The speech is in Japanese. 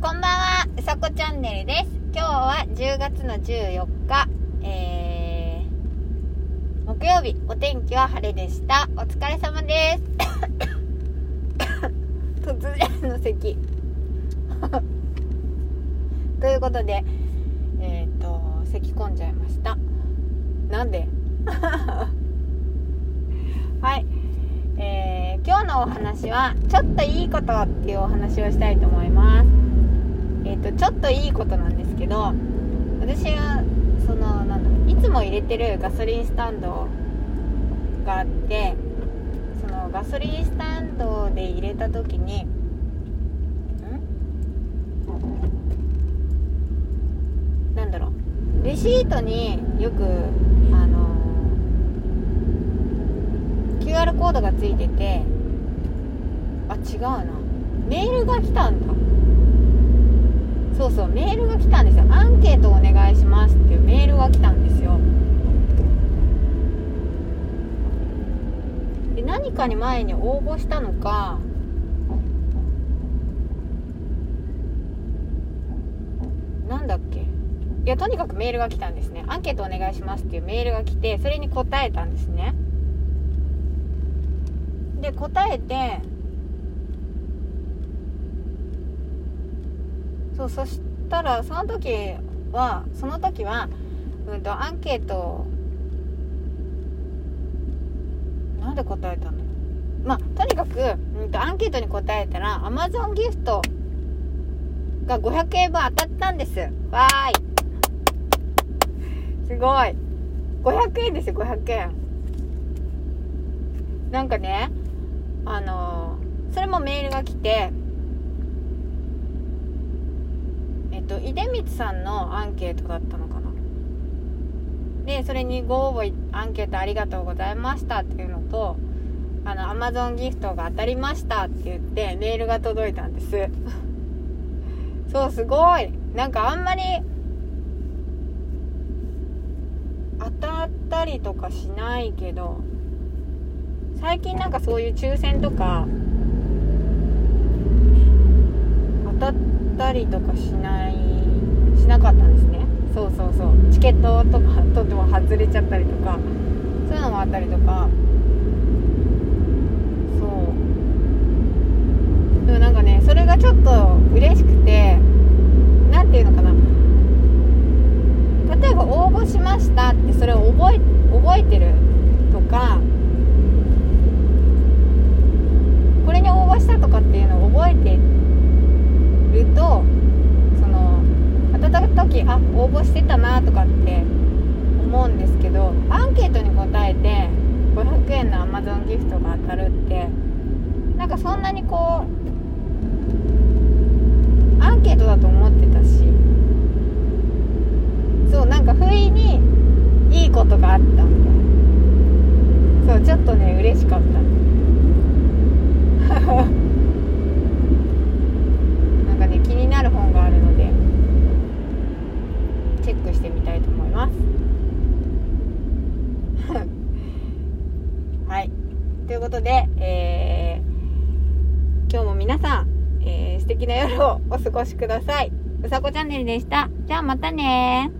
こんばんは、うさこチャンネルです。今日は10月の14日、えー、木曜日、お天気は晴れでした。お疲れ様です。突然の咳。ということで、えっ、と、咳込んじゃいました。なんで？はい。えー今日のお話はちょっといいことっていうお話をしたいと思いますえっ、とちょっといいことなんですけど私はそのなんだいつも入れてるガソリンスタンドがあってそのガソリンスタンドで入れた時にん？なんだろう。レシートによくあの QR コードがついててあ違うな。メールが来たんだ。そうそうメールが来たんですよ。アンケートお願いしますっていうメールが来たんですよ。で何かに前に応募したのかなんだっけ？いやとにかくメールが来たんですね。アンケートお願いしますっていうメールが来てそれに答えたんですね。で答えてそうそしたらその時はその時は、うん、とアンケートなんで答えたの？まあとにかく、うん、とアンケートに答えたら Amazon ギフトが500円分当たったんです。わーい。すごい。500円ですよ500円なんかねあのーそれもメールが来てえっと出光さんのアンケートだったのかな。でそれにご応募アンケートありがとうございましたっていうのとあの Amazon ギフトが当たりましたって言ってメールが届いたんです。そうすごい。なんかあんまり当たったりとかしないけど最近なんかそういう抽選とか当たったりとかしないなかったんですね。そうそうそう。チケットとかとっても外れちゃったりとかそういうのもあったりとか。そう。でもなんかねそれがちょっと嬉しくて何ていうのかな。例えば応募しましたってそれを覚え覚えてるとかこれに応募したとかっていうのを覚えてるとその当たった時あ応募してたなとかって思うんですけどアンケートに答えて500円の Amazon ギフトが当たるってなんかそんなにこうアンケートだと思ってたしそうなんか不意にいいことがあったみたいな。そうちょっとね嬉しかったなんかね気になる本があるのでチェックしてみたいと思いますはいということで、えー今日も皆さん、えー素敵な夜をお過ごしください。うさこチャンネルでした。じゃあまたね